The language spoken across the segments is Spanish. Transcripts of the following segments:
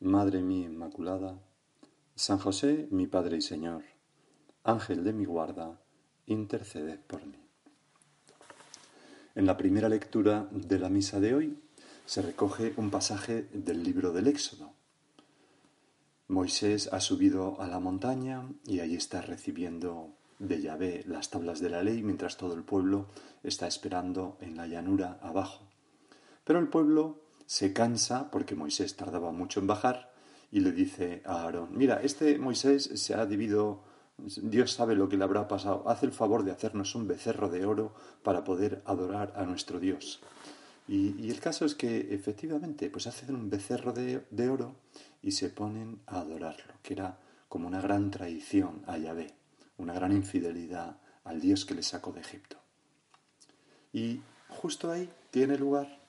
Madre mía Inmaculada, San José, mi Padre y Señor, Ángel de mi guarda, interceded por mí. En la primera lectura de la misa de hoy se recoge un pasaje del libro del Éxodo. Moisés ha subido a la montaña y ahí está recibiendo de Yahvé las tablas de la ley mientras todo el pueblo está esperando en la llanura abajo. Pero el pueblo se cansa porque Moisés tardaba mucho en bajar y le dice a Aarón, mira, este Moisés se ha dividido, Dios sabe lo que le habrá pasado, haz el favor de hacernos un becerro de oro para poder adorar a nuestro Dios. Y, el caso es que efectivamente, pues hacen un becerro de, de oro y se ponen a adorarlo, que era como una gran traición a Yahvé, una gran infidelidad al Dios que le sacó de Egipto. Y justo ahí tiene lugar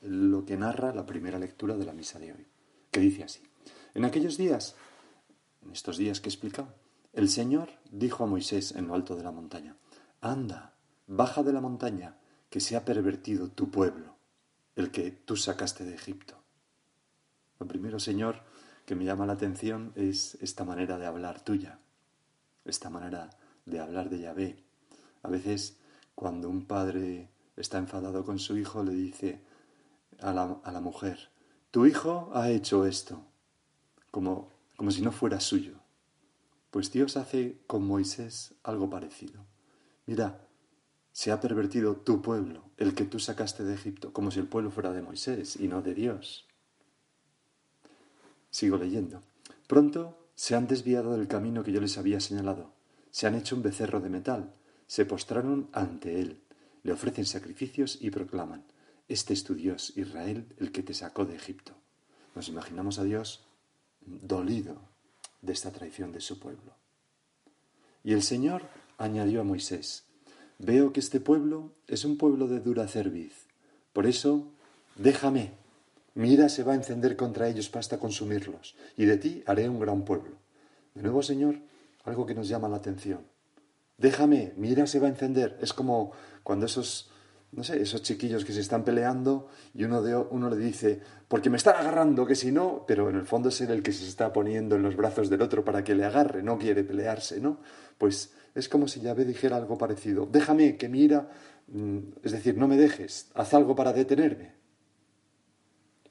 lo que narra la primera lectura de la misa de hoy, que dice así. En aquellos días, en estos días que he explicado, el Señor dijo a Moisés en lo alto de la montaña, Anda, baja de la montaña, que se ha pervertido tu pueblo, el que tú sacaste de Egipto. Lo primero, Señor, que me llama la atención es esta manera de hablar tuya, esta manera de hablar de Yahvé. A veces, cuando un padre está enfadado con su hijo, le dice, a la, mujer, tu hijo ha hecho esto, como, como si no fuera suyo. Pues Dios hace con Moisés algo parecido. Mira, se ha pervertido tu pueblo, el que tú sacaste de Egipto, como si el pueblo fuera de Moisés y no de Dios. Sigo leyendo. Pronto se han desviado del camino que yo les había señalado. Se han hecho un becerro de metal. Se postraron ante él. Le ofrecen sacrificios y proclaman. Este es tu Dios, Israel, el que te sacó de Egipto. Nos imaginamos a Dios dolido de esta traición de su pueblo. Y el Señor añadió a Moisés, veo que este pueblo es un pueblo de dura cerviz, por eso déjame, mira se va a encender contra ellos para consumirlos, y de ti haré un gran pueblo. De nuevo, Señor, algo que nos llama la atención. Déjame, mira se va a encender. Es como cuando esos no sé, esos chiquillos que se están peleando y uno, de, uno le dice, porque me están agarrando, que si no, pero en el fondo es él el que se está poniendo en los brazos del otro para que le agarre, no quiere pelearse, ¿no? Pues es como si Yahvé dijera algo parecido, déjame que mira, mm, es decir, no me dejes, haz algo para detenerme.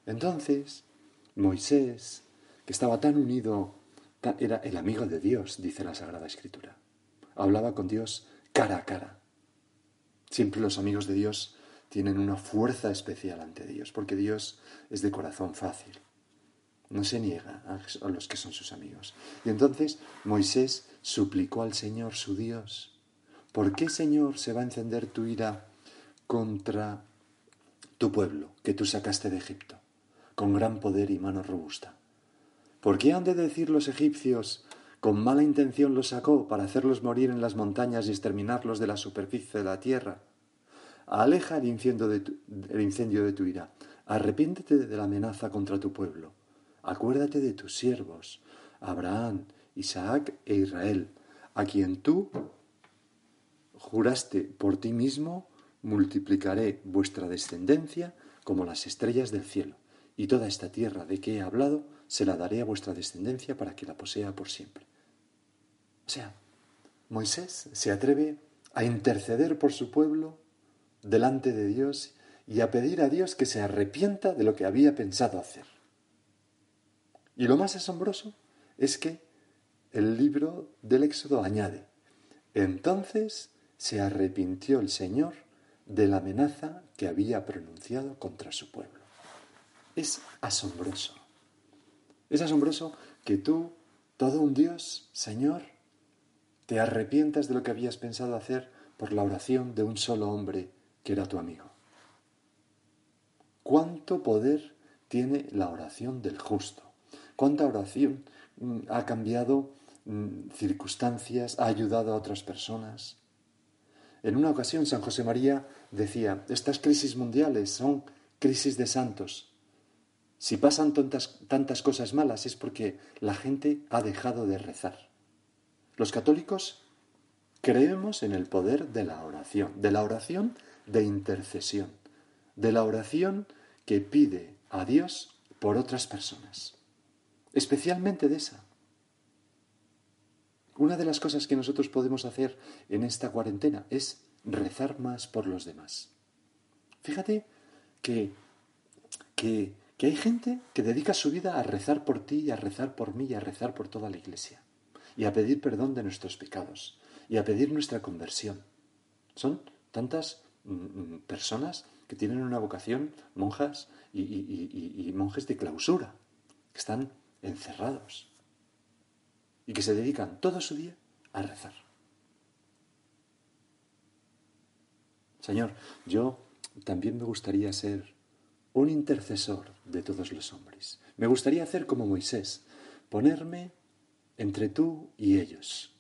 Entonces, Moisés, que estaba tan unido, era el amigo de Dios, dice la Sagrada Escritura, hablaba con Dios cara a cara Siempre los amigos de Dios tienen una fuerza especial ante Dios, porque Dios es de corazón fácil. No se niega a los que son sus amigos. Y entonces Moisés suplicó al Señor su Dios, ¿por qué Señor se va a encender tu ira contra tu pueblo que tú sacaste de Egipto, con gran poder y mano robusta? ¿Por qué han de decir los egipcios, con mala intención los sacó para hacerlos morir en las montañas y exterminarlos de la superficie de la tierra. Aleja el incendio de tu, ira. Arrepiéntete de la amenaza contra tu pueblo. Acuérdate de tus siervos, Abraham, Isaac e Israel, a quien tú juraste por ti mismo, multiplicaré vuestra descendencia como las estrellas del cielo, y toda esta tierra de que he hablado se la daré a vuestra descendencia para que la posea por siempre. O sea, Moisés se atreve a interceder por su pueblo delante de Dios y a pedir a Dios que se arrepienta de lo que había pensado hacer. Y lo más asombroso es que el libro del Éxodo añade, entonces se arrepintió el Señor de la amenaza que había pronunciado contra su pueblo. Es asombroso. Es asombroso que tú, todo un Dios, Señor, te arrepientas de lo que habías pensado hacer por la oración de un solo hombre que era tu amigo. ¿Cuánto poder tiene la oración del justo? ¿Cuánta oración mm, ha cambiado mm, circunstancias, ha ayudado a otras personas? En una ocasión San José María decía, estas crisis mundiales son crisis de santos. Si pasan tantas cosas malas es porque la gente ha dejado de rezar. Los católicos creemos en el poder de la oración, de la oración de intercesión, de la oración que pide a Dios por otras personas, especialmente de esa. Una de las cosas que nosotros podemos hacer en esta cuarentena es rezar más por los demás. Fíjate que, que, hay gente que dedica su vida a rezar por ti y a rezar por mí y a rezar por toda la iglesia y a pedir perdón de nuestros pecados y a pedir nuestra conversión. Son tantas personas que tienen una vocación, monjas y, monjes de clausura, que están encerrados y que se dedican todo su día a rezar. Señor, yo también me gustaría ser un intercesor de todos los hombres. Me gustaría hacer como Moisés, ponerme entre tú y ellos.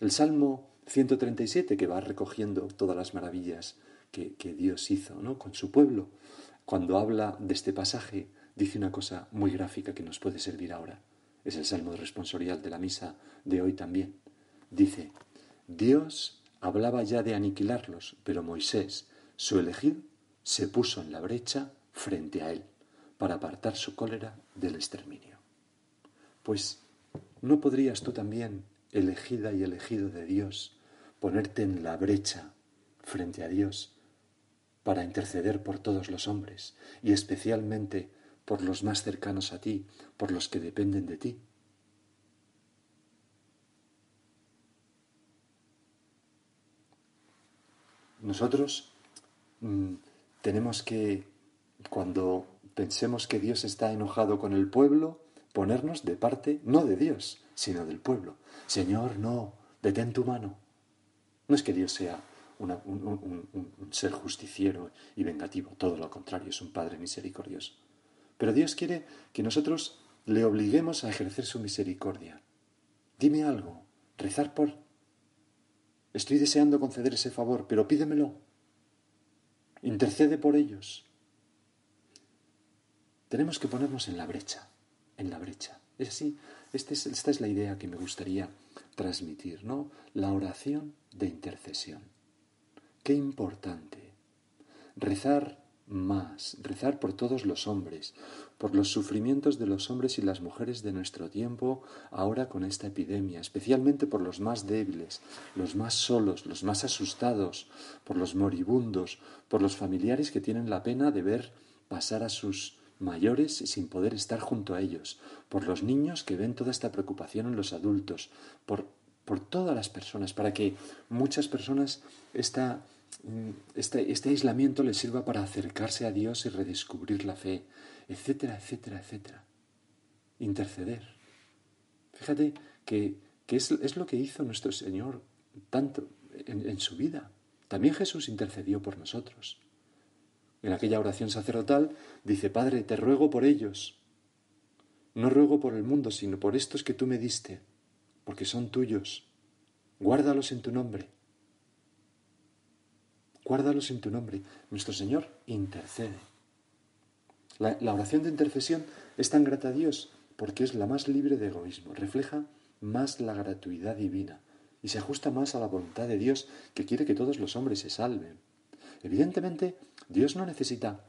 El Salmo 137, que va recogiendo todas las maravillas que, Dios hizo ¿no? con su pueblo, cuando habla de este pasaje, dice una cosa muy gráfica que nos puede servir ahora. Es el Salmo responsorial de la misa de hoy también. Dice, Dios hablaba ya de aniquilarlos, pero Moisés, su elegido, se puso en la brecha frente a él para apartar su cólera del exterminio. Pues ¿No podrías tú también, elegida y elegido de Dios, ponerte en la brecha frente a Dios para interceder por todos los hombres y especialmente por los más cercanos a ti, por los que dependen de ti? Nosotros mm, tenemos que, cuando pensemos que Dios está enojado con el pueblo, ponernos de parte no de Dios, sino del pueblo. Señor, no, detén tu mano. No es que Dios sea un, un, ser justiciero y vengativo, todo lo contrario, es un Padre misericordioso. Pero Dios quiere que nosotros le obliguemos a ejercer su misericordia. Dime algo, rezar por... Estoy deseando conceder ese favor, pero pídemelo. Intercede por ellos. Tenemos que ponernos en la brecha en la brecha. Es así, este esta es la idea que me gustaría transmitir, ¿no? La oración de intercesión. Qué importante. Rezar más, rezar por todos los hombres, por los sufrimientos de los hombres y las mujeres de nuestro tiempo ahora con esta epidemia, especialmente por los más débiles, los más solos, los más asustados, por los moribundos, por los familiares que tienen la pena de ver pasar a sus mayores sin poder estar junto a ellos, por los niños que ven toda esta preocupación en los adultos, por, por todas las personas, para que muchas personas esta, mm, este, este aislamiento les sirva para acercarse a Dios y redescubrir la fe, etcétera, etcétera, etcétera. Interceder. Fíjate que, que es, es, lo que hizo nuestro Señor tanto en, en su vida. También Jesús intercedió por nosotros. En aquella oración sacerdotal dice, Padre, te ruego por ellos. No ruego por el mundo, sino por estos que tú me diste, porque son tuyos. Guárdalos en tu nombre. Guárdalos en tu nombre. Nuestro Señor intercede. La, la, oración de intercesión es tan grata a Dios porque es la más libre de egoísmo, refleja más la gratuidad divina y se ajusta más a la voluntad de Dios que quiere que todos los hombres se salven. Evidentemente, Dios no necesita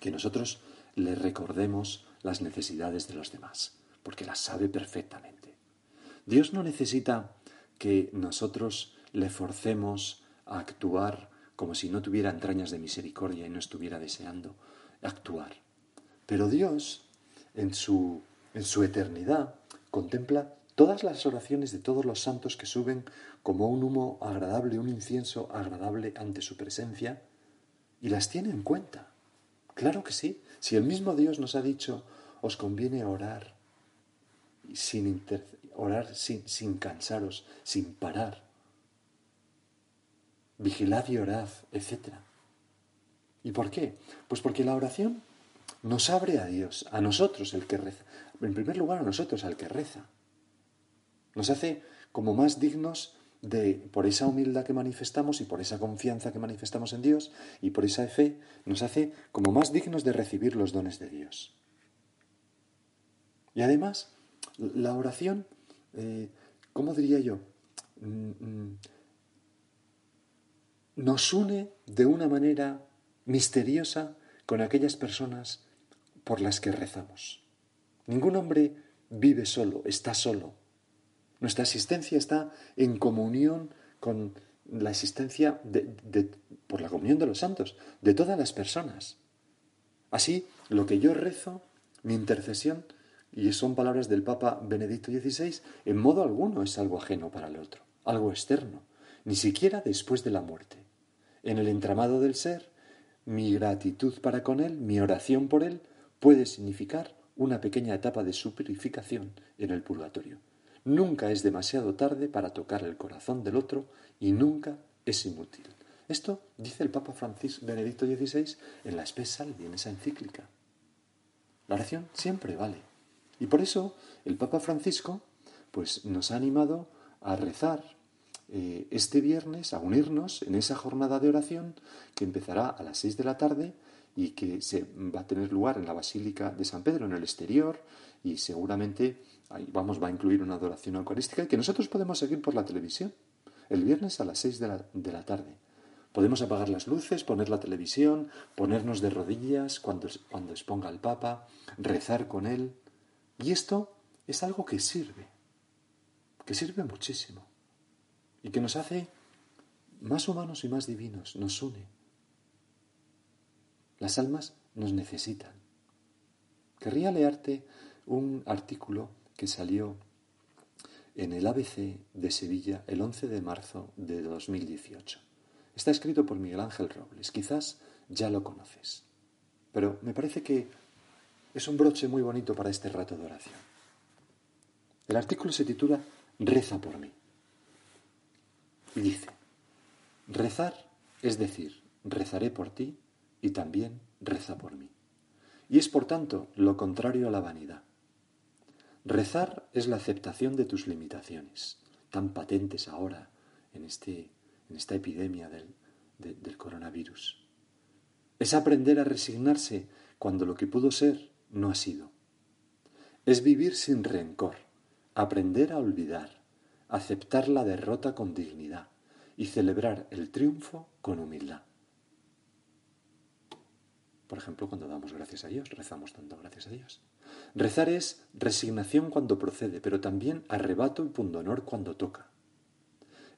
que nosotros le recordemos las necesidades de los demás, porque las sabe perfectamente. Dios no necesita que nosotros le forcemos a actuar como si no tuviera entrañas de misericordia y no estuviera deseando actuar. Pero Dios, en su en su eternidad, contempla todas las oraciones de todos los santos que suben como un humo agradable, un incienso agradable ante su presencia, y las tiene en cuenta. Claro que sí. Si el mismo Dios nos ha dicho, os conviene orar sin, orar sin, sin cansaros, sin parar. Vigilad y orad, etc. ¿Y por qué? Pues porque la oración nos abre a Dios, a nosotros el que reza. En primer lugar, a nosotros al que reza. Nos hace como más dignos de, por esa humildad que manifestamos y por esa confianza que manifestamos en Dios y por esa fe, nos hace como más dignos de recibir los dones de Dios. Y además, la oración, eh, ¿cómo diría yo? Mm, mm, nos une de una manera misteriosa con aquellas personas por las que rezamos. Ningún hombre vive solo, está solo. Nuestra existencia está en comunión con la existencia de, por la comunión de los santos, de todas las personas. Así, lo que yo rezo, mi intercesión, y son palabras del Papa Benedicto XVI, en modo alguno es algo ajeno para el otro, algo externo, ni siquiera después de la muerte. En el entramado del ser, mi gratitud para con él, mi oración por él, puede significar una pequeña etapa de su purificación en el purgatorio. Nunca es demasiado tarde para tocar el corazón del otro y nunca es inútil. Esto dice el Papa Francisco Benedicto XVI en la espesa y en esa encíclica. La oración siempre vale. Y por eso el Papa Francisco pues, nos ha animado a rezar eh, este viernes, a unirnos en esa jornada de oración que empezará a las seis de la tarde y que se va a tener lugar en la Basílica de San Pedro, en el exterior, y seguramente ahí vamos, va a incluir una adoración eucarística y que nosotros podemos seguir por la televisión el viernes a las seis de la, de la tarde. Podemos apagar las luces, poner la televisión, ponernos de rodillas cuando, cuando exponga el Papa, rezar con él, y esto es algo que sirve, que sirve muchísimo y que nos hace más humanos y más divinos, nos une. Las almas nos necesitan. Querría leerte un artículo que salió en el ABC de Sevilla el 11 de marzo de 2018. Está escrito por Miguel Ángel Robles. Quizás ya lo conoces. Pero me parece que es un broche muy bonito para este rato de oración. El artículo se titula Reza por mí. Y dice, rezar es decir, rezaré por ti y también reza por mí. Y es por tanto lo contrario a la vanidad. Rezar es la aceptación de tus limitaciones, tan patentes ahora en, este, en esta epidemia del, del coronavirus. Es aprender a resignarse cuando lo que pudo ser no ha sido. Es vivir sin rencor, aprender a olvidar, aceptar la derrota con dignidad y celebrar el triunfo con humildad. Por ejemplo, cuando damos gracias a Dios, rezamos dando gracias a Dios. Rezar es resignación cuando procede, pero también arrebato y pundonor cuando toca.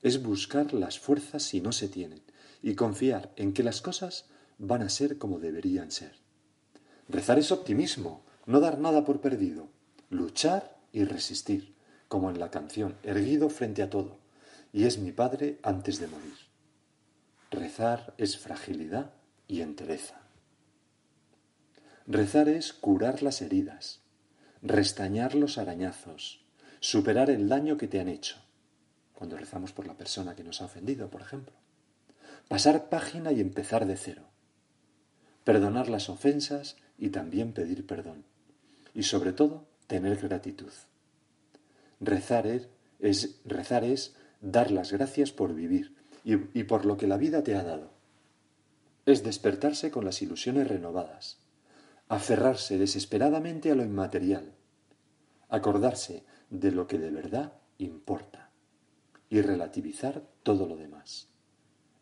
Es buscar las fuerzas si no se tienen y confiar en que las cosas van a ser como deberían ser. Rezar es optimismo, no dar nada por perdido, luchar y resistir, como en la canción, erguido frente a todo, y es mi Padre antes de morir. Rezar es fragilidad y entereza. Rezar es curar las heridas, restañar los arañazos, superar el daño que te han hecho, cuando rezamos por la persona que nos ha ofendido, por ejemplo. Pasar página y empezar de cero. Perdonar las ofensas y también pedir perdón. Y sobre todo, tener gratitud. Rezar es, rezar es dar las gracias por vivir y, y por lo que la vida te ha dado. Es despertarse con las ilusiones renovadas, aferrarse desesperadamente a lo inmaterial, acordarse de lo que de verdad importa y relativizar todo lo demás.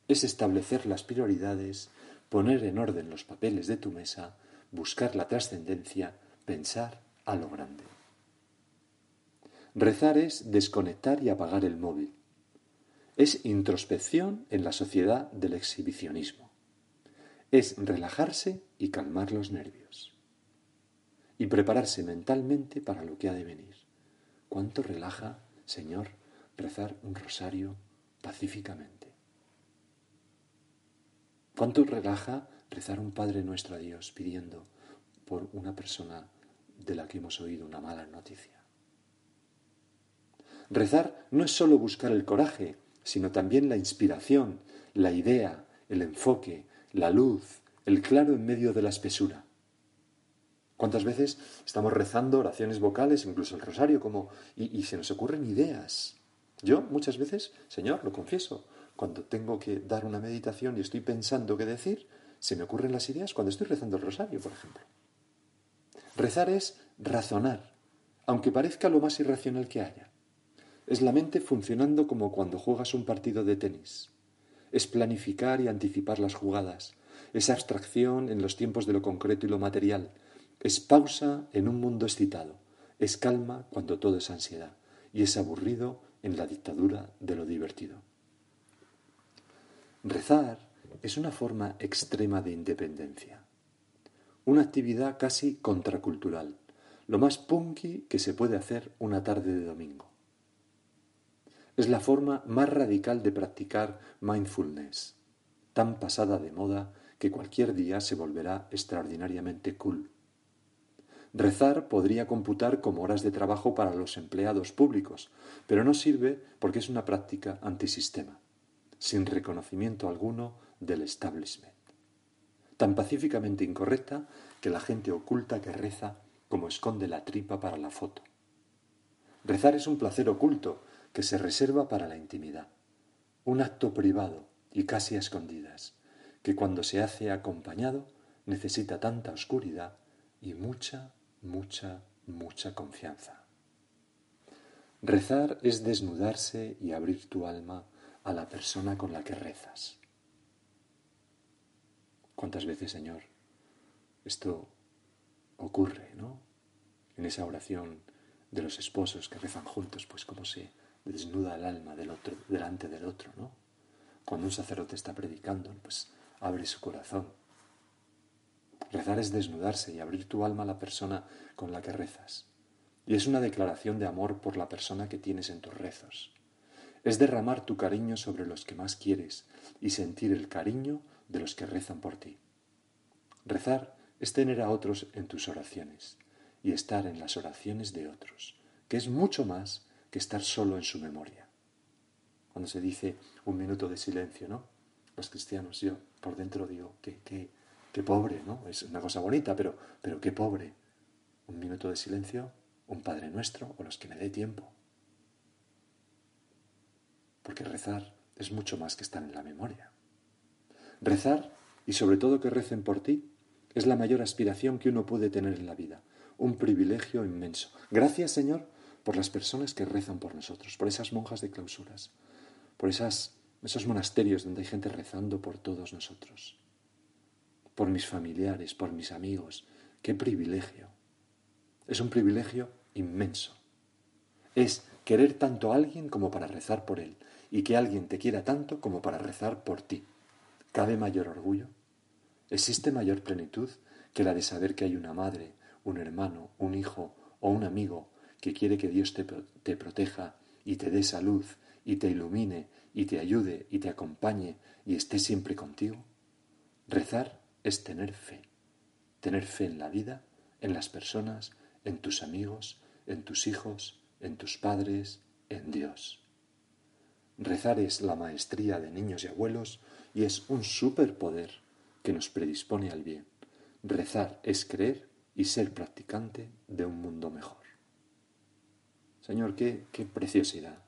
Es establecer las prioridades, poner en orden los papeles de tu mesa, buscar la trascendencia, pensar a lo grande. Rezar es desconectar y apagar el móvil. Es introspección en la sociedad del exhibicionismo. Es relajarse y calmar los nervios. y prepararse mentalmente para lo que ha de venir. ¿Cuánto relaja, Señor, rezar un rosario pacíficamente? ¿Cuánto relaja rezar un Padre nuestro a Dios pidiendo por una persona de la que hemos oído una mala noticia? Rezar no es solo buscar el coraje, sino también la inspiración, la idea, el enfoque, la luz, el claro en medio de la espesura. ¿Cuántas veces estamos rezando oraciones vocales, incluso el rosario, como y, y, se nos ocurren ideas? Yo muchas veces, Señor, lo confieso, cuando tengo que dar una meditación y estoy pensando qué decir, se me ocurren las ideas cuando estoy rezando el rosario, por ejemplo. Rezar es razonar, aunque parezca lo más irracional que haya. Es la mente funcionando como cuando juegas un partido de tenis. Es planificar y anticipar las jugadas. Es abstracción en los tiempos de lo concreto y lo material es pausa en un mundo excitado, es calma cuando todo es ansiedad y es aburrido en la dictadura de lo divertido. Rezar es una forma extrema de independencia, una actividad casi contracultural, lo más punky que se puede hacer una tarde de domingo. Es la forma más radical de practicar mindfulness, tan pasada de moda que cualquier día se volverá extraordinariamente cool. Rezar podría computar como horas de trabajo para los empleados públicos, pero no sirve porque es una práctica antisistema, sin reconocimiento alguno del establishment. Tan pacíficamente incorrecta que la gente oculta que reza como esconde la tripa para la foto. Rezar es un placer oculto que se reserva para la intimidad, un acto privado y casi a escondidas, que cuando se hace acompañado necesita tanta oscuridad y mucha mucha, mucha confianza. Rezar es desnudarse y abrir tu alma a la persona con la que rezas. ¿Cuántas veces, Señor, esto ocurre, ¿no? En esa oración de los esposos que rezan juntos, pues como se desnuda el alma del otro delante del otro, ¿no? Cuando un sacerdote está predicando, pues abre su corazón Rezar es desnudarse y abrir tu alma a la persona con la que rezas. Y es una declaración de amor por la persona que tienes en tus rezos. Es derramar tu cariño sobre los que más quieres y sentir el cariño de los que rezan por ti. Rezar es tener a otros en tus oraciones y estar en las oraciones de otros, que es mucho más que estar solo en su memoria. Cuando se dice un minuto de silencio, ¿no? Los cristianos, yo por dentro digo, que Qué pobre, ¿no? Es una cosa bonita, pero, pero qué pobre. Un minuto de silencio, un Padre Nuestro o los que me dé tiempo. Porque rezar es mucho más que estar en la memoria. Rezar, y sobre todo que recen por ti, es la mayor aspiración que uno puede tener en la vida. Un privilegio inmenso. Gracias, Señor, por las personas que rezan por nosotros, por esas monjas de clausuras, por esas, esos monasterios donde hay gente rezando por todos nosotros por mis familiares, por mis amigos. ¡Qué privilegio! Es un privilegio inmenso. Es querer tanto a alguien como para rezar por él, y que alguien te quiera tanto como para rezar por ti. ¿Cabe mayor orgullo? ¿Existe mayor plenitud que la de saber que hay una madre, un hermano, un hijo o un amigo que quiere que Dios te, te proteja y te dé salud y te ilumine y te ayude y te acompañe y esté siempre contigo? Rezar es tener fe. Tener fe en la vida, en las personas, en tus amigos, en tus hijos, en tus padres, en Dios. Rezar es la maestría de niños y abuelos y es un superpoder que nos predispone al bien. Rezar es creer y ser practicante de un mundo mejor. Señor, qué, qué preciosidad.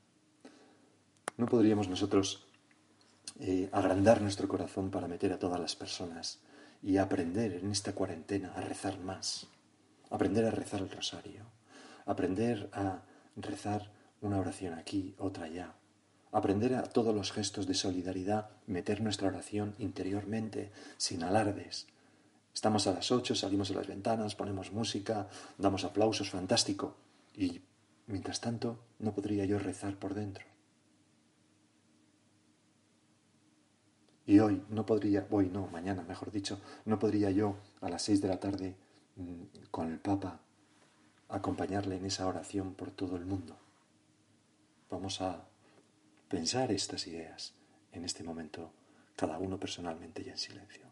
¿No podríamos nosotros eh, agrandar nuestro corazón para meter a todas las personas y aprender en esta cuarentena a rezar más, aprender a rezar el rosario, aprender a rezar una oración aquí, otra allá, aprender a todos los gestos de solidaridad, meter nuestra oración interiormente, sin alardes. Estamos a las ocho, salimos a las ventanas, ponemos música, damos aplausos, fantástico. Y mientras tanto, no podría yo rezar por dentro. Y hoy no podría, hoy no, mañana mejor dicho, no podría yo a las seis de la tarde mm, con el Papa, acompañarle en esa oración por todo el mundo. Vamos a pensar estas ideas en este momento, cada uno personalmente y en silencio.